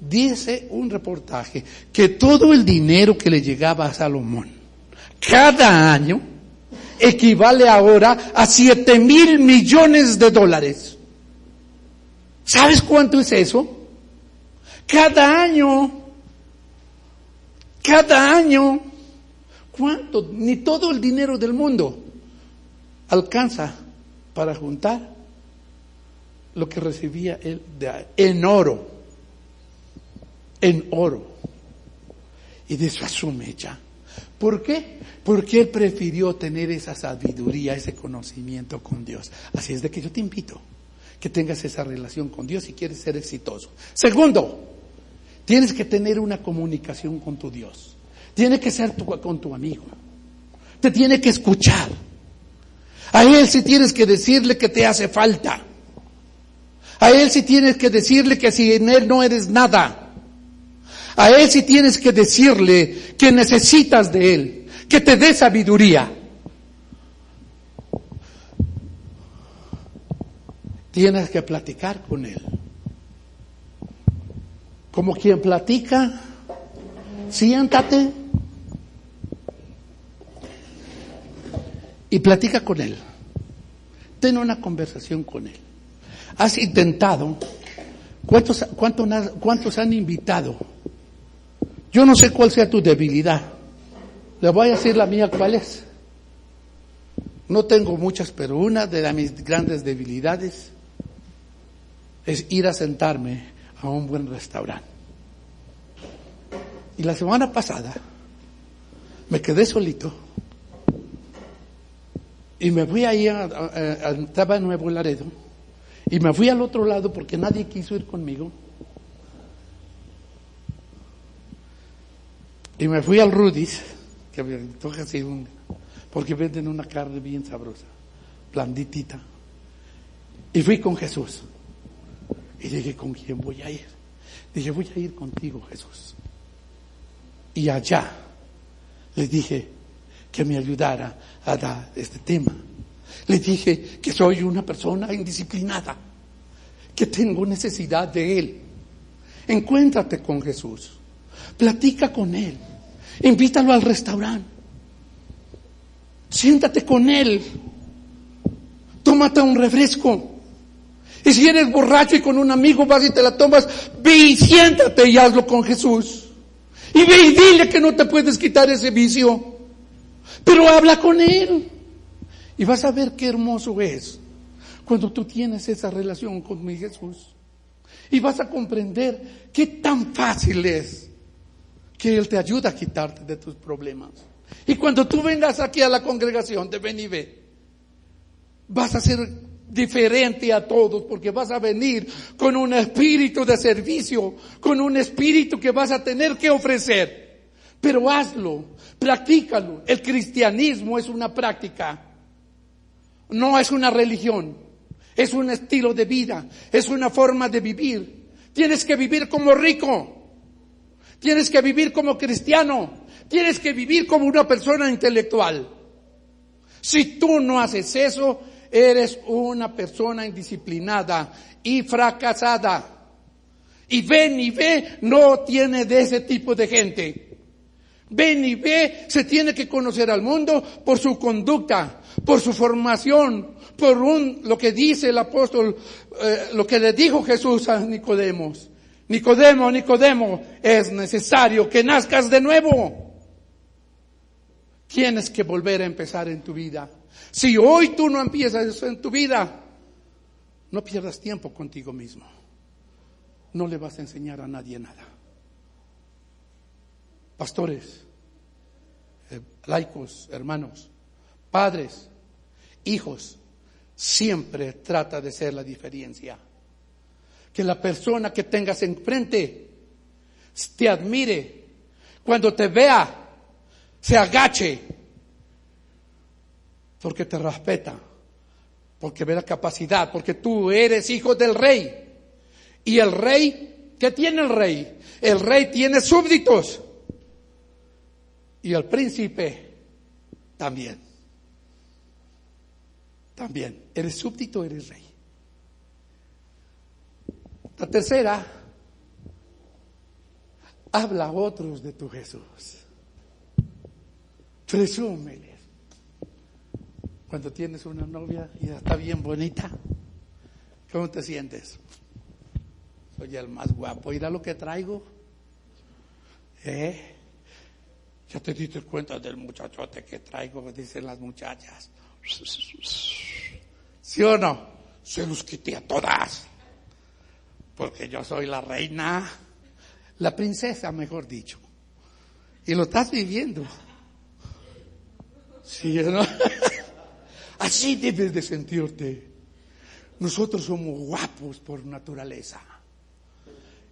Dice un reportaje que todo el dinero que le llegaba a Salomón cada año equivale ahora a 7 mil millones de dólares. ¿Sabes cuánto es eso? Cada año, cada año, ¿cuánto? Ni todo el dinero del mundo alcanza para juntar lo que recibía él en oro en oro. Y de eso ya. ¿Por qué? Porque él prefirió tener esa sabiduría, ese conocimiento con Dios. Así es de que yo te invito que tengas esa relación con Dios si quieres ser exitoso. Segundo, tienes que tener una comunicación con tu Dios. Tiene que ser con tu amigo. Te tiene que escuchar. A él si tienes que decirle que te hace falta. A él si tienes que decirle que si en él no eres nada. A Él si tienes que decirle que necesitas de Él, que te dé sabiduría. Tienes que platicar con Él. Como quien platica, siéntate y platica con Él. Ten una conversación con Él. Has intentado, ¿cuántos, cuántos, cuántos han invitado yo no sé cuál sea tu debilidad. Le voy a decir la mía cuál es. No tengo muchas, pero una de mis grandes debilidades es ir a sentarme a un buen restaurante. Y la semana pasada me quedé solito Y me fui ahí, a, estaba en Nuevo Laredo, y me fui al otro lado porque nadie quiso ir conmigo. Y me fui al Rudy's, que me toca así un- porque venden una carne bien sabrosa, blanditita. Y fui con Jesús. Y dije, ¿con quién voy a ir? Dije, voy a ir contigo, Jesús. Y allá le dije que me ayudara a dar este tema. Le dije que soy una persona indisciplinada, que tengo necesidad de Él. Encuéntrate con Jesús, platica con Él, invítalo al restaurante, siéntate con Él, tómate un refresco. Y si eres borracho y con un amigo vas y te la tomas, ve y siéntate y hazlo con Jesús. Y ve y dile que no te puedes quitar ese vicio. Pero habla con Él. Y vas a ver qué hermoso es cuando tú tienes esa relación con mi Jesús. Y vas a comprender qué tan fácil es que Él te ayuda a quitarte de tus problemas. Y cuando tú vengas aquí a la congregación de Ven y Ve, vas a ser diferente a todos porque vas a venir con un espíritu de servicio, con un espíritu que vas a tener que ofrecer. Pero hazlo, practícalo. El cristianismo es una práctica, no es una religión, es un estilo de vida, es una forma de vivir. Tienes que vivir como rico, tienes que vivir como cristiano, tienes que vivir como una persona intelectual. Si tú no haces eso, eres una persona indisciplinada y fracasada. Y ven y ve no tiene de ese tipo de gente. Ven y ve se tiene que conocer al mundo por su conducta, por su formación, por un, lo que dice el apóstol, eh, lo que le dijo Jesús a Nicodemos. Nicodemo, Nicodemo, es necesario que nazcas de nuevo. Tienes que volver a empezar en tu vida. Si hoy tú no empiezas eso en tu vida, no pierdas tiempo contigo mismo. No le vas a enseñar a nadie nada. Pastores, eh, laicos, hermanos, padres, hijos, siempre trata de ser la diferencia. Que la persona que tengas enfrente te admire, cuando te vea, se agache, porque te respeta, porque ve la capacidad, porque tú eres hijo del rey. Y el rey, ¿qué tiene el rey? El rey tiene súbditos. Y el príncipe también. También. ¿Eres súbdito eres rey? La tercera, habla a otros de tu Jesús. Presúmeles. Cuando tienes una novia y está bien bonita, ¿cómo te sientes? Soy el más guapo. Mira lo que traigo. ¿Eh? Ya te diste cuenta del muchachote que traigo, dicen las muchachas. ¿Sí o no? Se los quité a todas. Porque yo soy la reina, la princesa, mejor dicho. Y lo estás viviendo. ¿Sí o no? Así debes de sentirte. Nosotros somos guapos por naturaleza.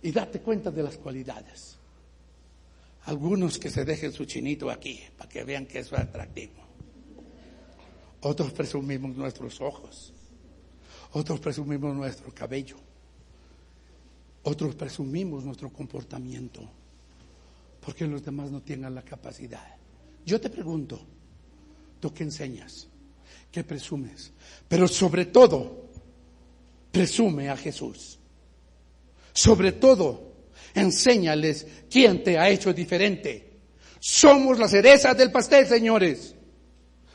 Y date cuenta de las cualidades. Algunos que se dejen su chinito aquí para que vean que es atractivo. Otros presumimos nuestros ojos. Otros presumimos nuestro cabello. Otros presumimos nuestro comportamiento. Porque los demás no tienen la capacidad. Yo te pregunto, ¿tú qué enseñas? ¿Qué presumes? Pero sobre todo, presume a Jesús. Sobre todo, enséñales quién te ha hecho diferente. Somos la cereza del pastel, señores.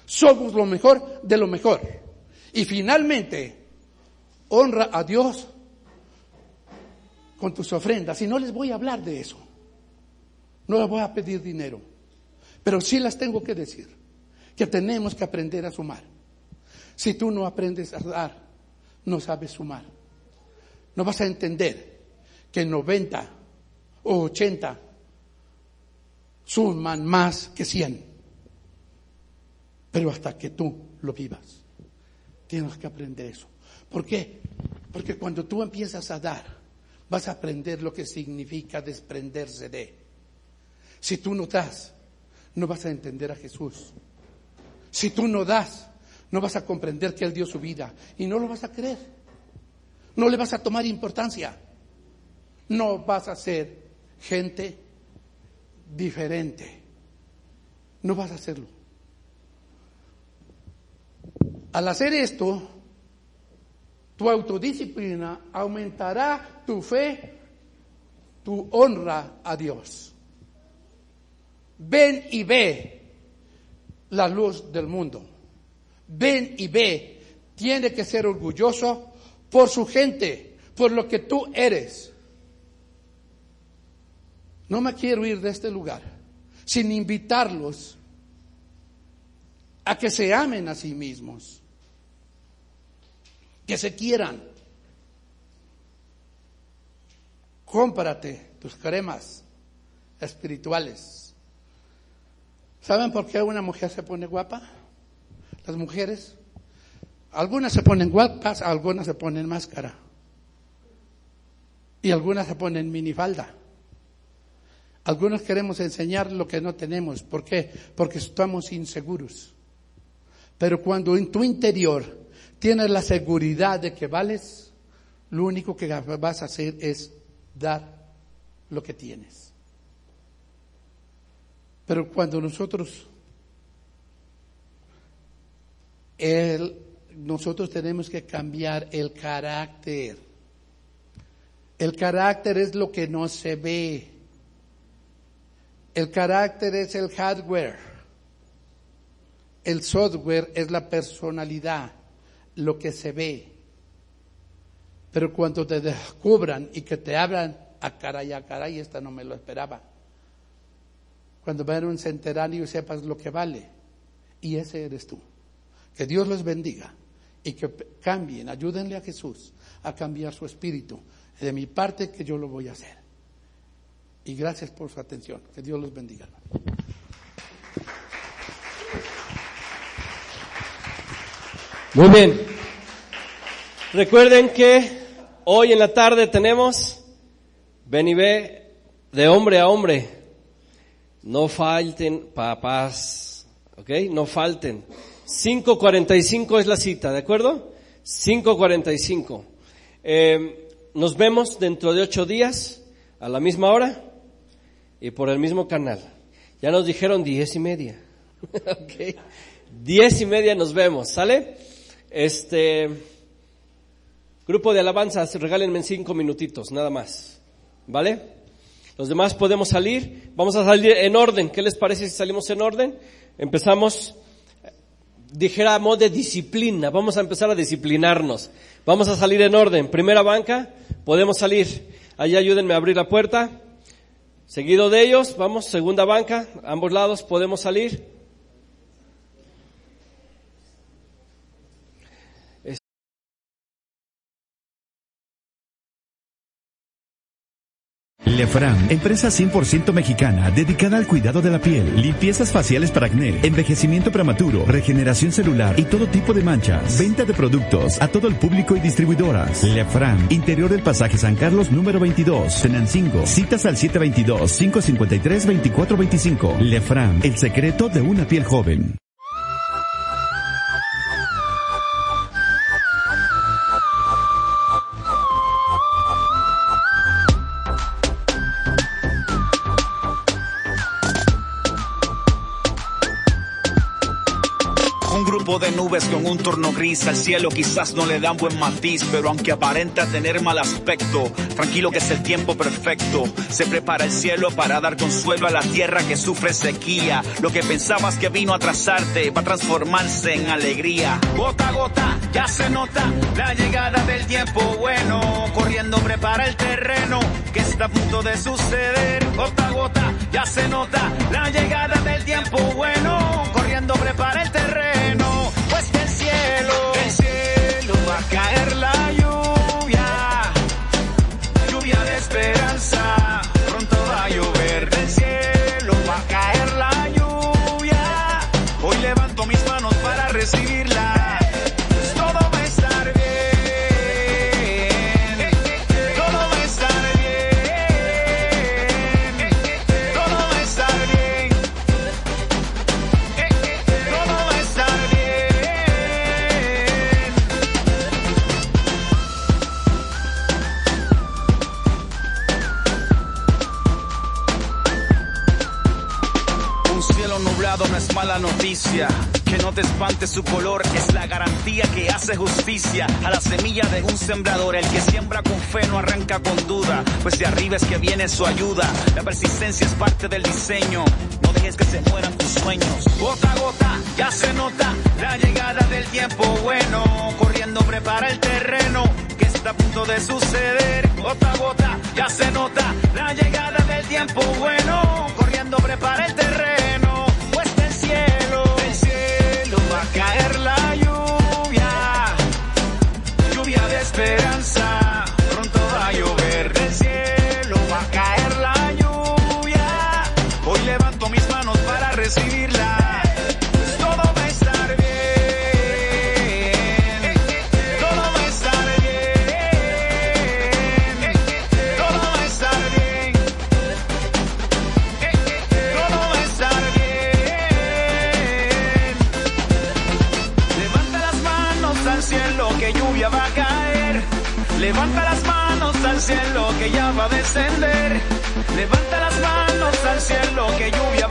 Somos lo mejor de lo mejor. Y finalmente, honra a Dios con tus ofrendas. Y no les voy a hablar de eso. No les voy a pedir dinero. Pero sí las tengo que decir. Que tenemos que aprender a sumar. Si tú no aprendes a dar, no sabes sumar. No vas a entender que 90 o 80 suman más que 100. Pero hasta que tú lo vivas, tienes que aprender eso. ¿Por qué? Porque cuando tú empiezas a dar, vas a aprender lo que significa desprenderse de. Si tú no das, no vas a entender a Jesús. Si tú no das, no vas a comprender que Él dio su vida y no lo vas a creer. No le vas a tomar importancia. No vas a ser gente diferente. No vas a hacerlo. Al hacer esto, tu autodisciplina aumentará tu fe, tu honra a Dios. Ven y ve la luz del mundo. Ven y ve. Tiene que ser orgulloso por su gente, por lo que tú eres. No me quiero ir de este lugar sin invitarlos a que se amen a sí mismos, que se quieran. Cómprate tus cremas espirituales. ¿Saben por qué una mujer se pone guapa? Las mujeres, algunas se ponen guapas, algunas se ponen máscara y algunas se ponen minifalda. Algunos queremos enseñar lo que no tenemos. ¿Por qué? Porque estamos inseguros. Pero cuando en tu interior tienes la seguridad de que vales, lo único que vas a hacer es dar lo que tienes. Pero cuando nosotros, nosotros tenemos que cambiar el carácter. El carácter es lo que no se ve. El carácter es el hardware. El software es la personalidad, lo que se ve. Pero cuando te descubran y que te hablan a caray, a caray, esta no me lo esperaba. Cuando vean un centenario y sepas lo que vale. Y ese eres tú. Que Dios los bendiga y que cambien, ayúdenle a Jesús a cambiar su espíritu. De mi parte que yo lo voy a hacer. Y gracias por su atención. Que Dios los bendiga. Muy bien. Recuerden que hoy en la tarde tenemos ven y ve de hombre a hombre. No falten papás, ¿ok? No falten. 5.45 es la cita, ¿de acuerdo? 5.45. Eh, nos vemos dentro de ocho días a la misma hora y por el mismo canal. Ya nos dijeron diez y media. ok. Diez y media nos vemos, ¿sale? Este, grupo de alabanzas, regálenme cinco minutitos, nada más. ¿Vale? Los demás podemos salir. Vamos a salir en orden. ¿Qué les parece si salimos en orden? Empezamos, dijéramos de disciplina. Vamos a empezar a disciplinarnos. Vamos a salir en orden. Primera banca, podemos salir. Ahí ayúdenme a abrir la puerta. Seguido de ellos, vamos, segunda banca, ambos lados podemos salir. Lefran, empresa 100% mexicana dedicada al cuidado de la piel, limpiezas faciales para acné, envejecimiento prematuro, regeneración celular y todo tipo de manchas. Venta de productos a todo el público y distribuidoras. Lefran, interior del pasaje San Carlos número 22, Tenancingo. Citas al 722-553-2425. Lefran, el secreto de una piel joven. De nubes con un torno gris al cielo quizás no le dan buen matiz, pero aunque aparenta tener mal aspecto, tranquilo que es el tiempo perfecto. Se prepara el cielo para dar consuelo a la tierra que sufre sequía. Lo que pensabas que vino a atrasarte va a transformarse en alegría. Gota a gota ya se nota la llegada del tiempo bueno, corriendo prepara el terreno que está a punto de suceder. Gota a gota ya se nota la llegada del tiempo bueno, corriendo prepara el terreno a caer la lluvia, Que no te espante su color, es la garantía que hace justicia a la semilla de un sembrador. El que siembra con fe no arranca con duda, pues de arriba es que viene su ayuda. La persistencia es parte del diseño, no dejes que se mueran tus sueños. Gota a gota, ya se nota la llegada del tiempo bueno. Corriendo prepara el terreno, que está a punto de suceder. Gota a gota, ya se nota la llegada del tiempo bueno. Corriendo prepara el terreno, caer que ya va a descender. Levanta las manos al cielo que lluvia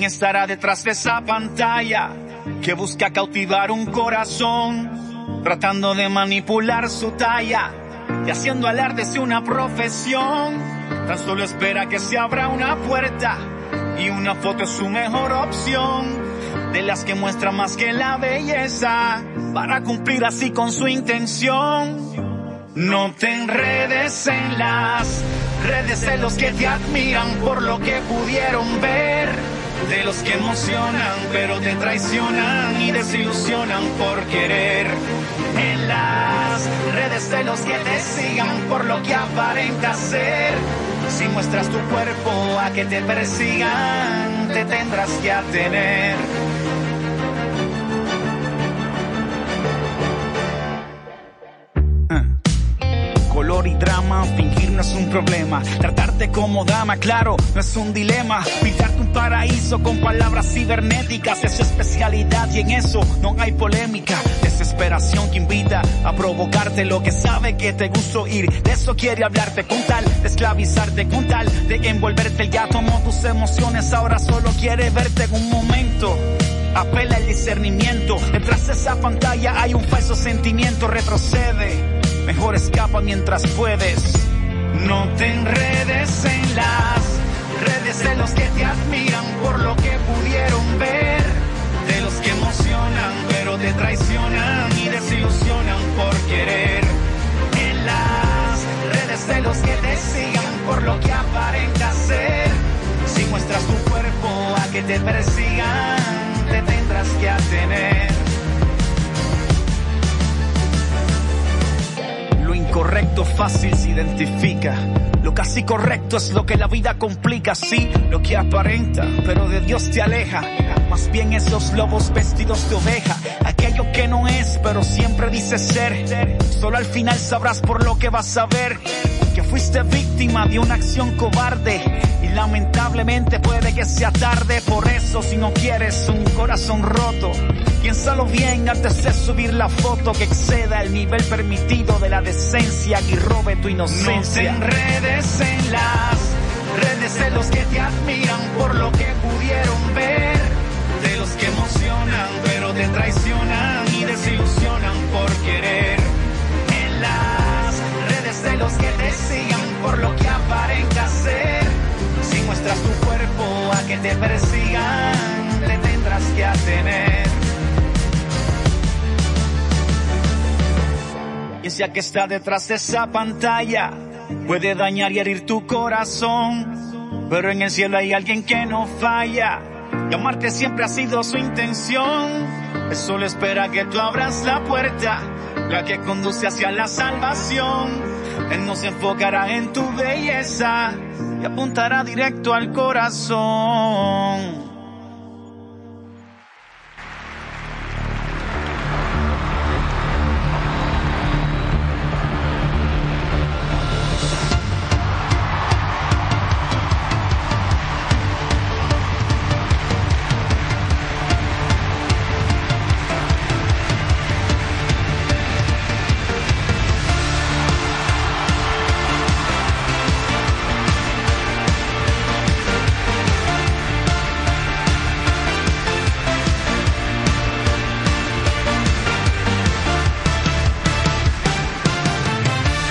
¿Quién estará detrás de esa pantalla que busca cautivar un corazón, tratando de manipular su talla y haciendo alarde de una profesión? Tan solo espera que se abra una puerta y una foto es su mejor opción, de las que muestra más que la belleza, para cumplir así con su intención. No te enredes en las redes de los que te admiran por lo que pudieron ver. De los que emocionan pero te traicionan y desilusionan por querer. En las redes de los que te sigan por lo que aparenta ser. Si muestras tu cuerpo a que te persigan, te tendrás que atener. Fingir no es un problema. Tratarte como dama, claro, no es un dilema. Pintarte un paraíso con palabras cibernéticas es su especialidad y en eso no hay polémica. Desesperación que invita a provocarte lo que sabe que te gusta oír. De eso quiere hablarte con tal de esclavizarte, con tal de envolverte. Ya tomó tus emociones, ahora solo quiere verte en un momento. Apela el discernimiento. Detrás de esa pantalla hay un falso sentimiento. Retrocede. Mejor escapa mientras puedes. No te enredes en las redes de los que te admiran por lo que pudieron ver. Correcto es lo que la vida complica, sí, lo que aparenta, pero de Dios te aleja. Más bien esos lobos vestidos de oveja, aquello que no es, pero siempre dice ser. Solo al final sabrás por lo que vas a ver que fuiste víctima de una acción cobarde lamentablemente puede que sea tarde. Por eso, si no quieres un corazón roto, piénsalo bien antes de subir la foto que exceda el nivel permitido de la decencia y robe tu inocencia. No te enredes en las redes de los que te admiran por lo que pudieron ver, de los que emocionan pero te traicionan y desilusionan por querer. En las redes de los que te sigan por lo que aparenta ser. Tu cuerpo a que te persigan, te tendrás que atener. Y galaxia que está detrás de esa pantalla puede dañar y herir tu corazón. Pero en el cielo hay alguien que no falla. Y amarte siempre ha sido su intención. Él solo espera que tú abras la puerta, la que conduce hacia la salvación. Él no se enfocará en tu belleza y apuntará directo al corazón.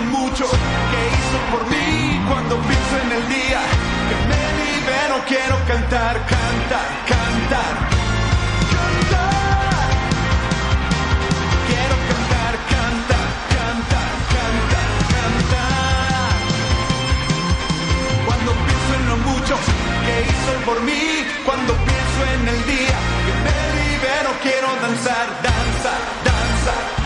mucho que hizo por mí cuando pienso en el día que me. Quiero cantar, cantar, cantar. Cantar. Quiero cantar, cantar, cantar, cantar. Cuando pienso en lo mucho que hizo por mí, cuando pienso en el día que me libero, quiero danzar, danzar, danzar.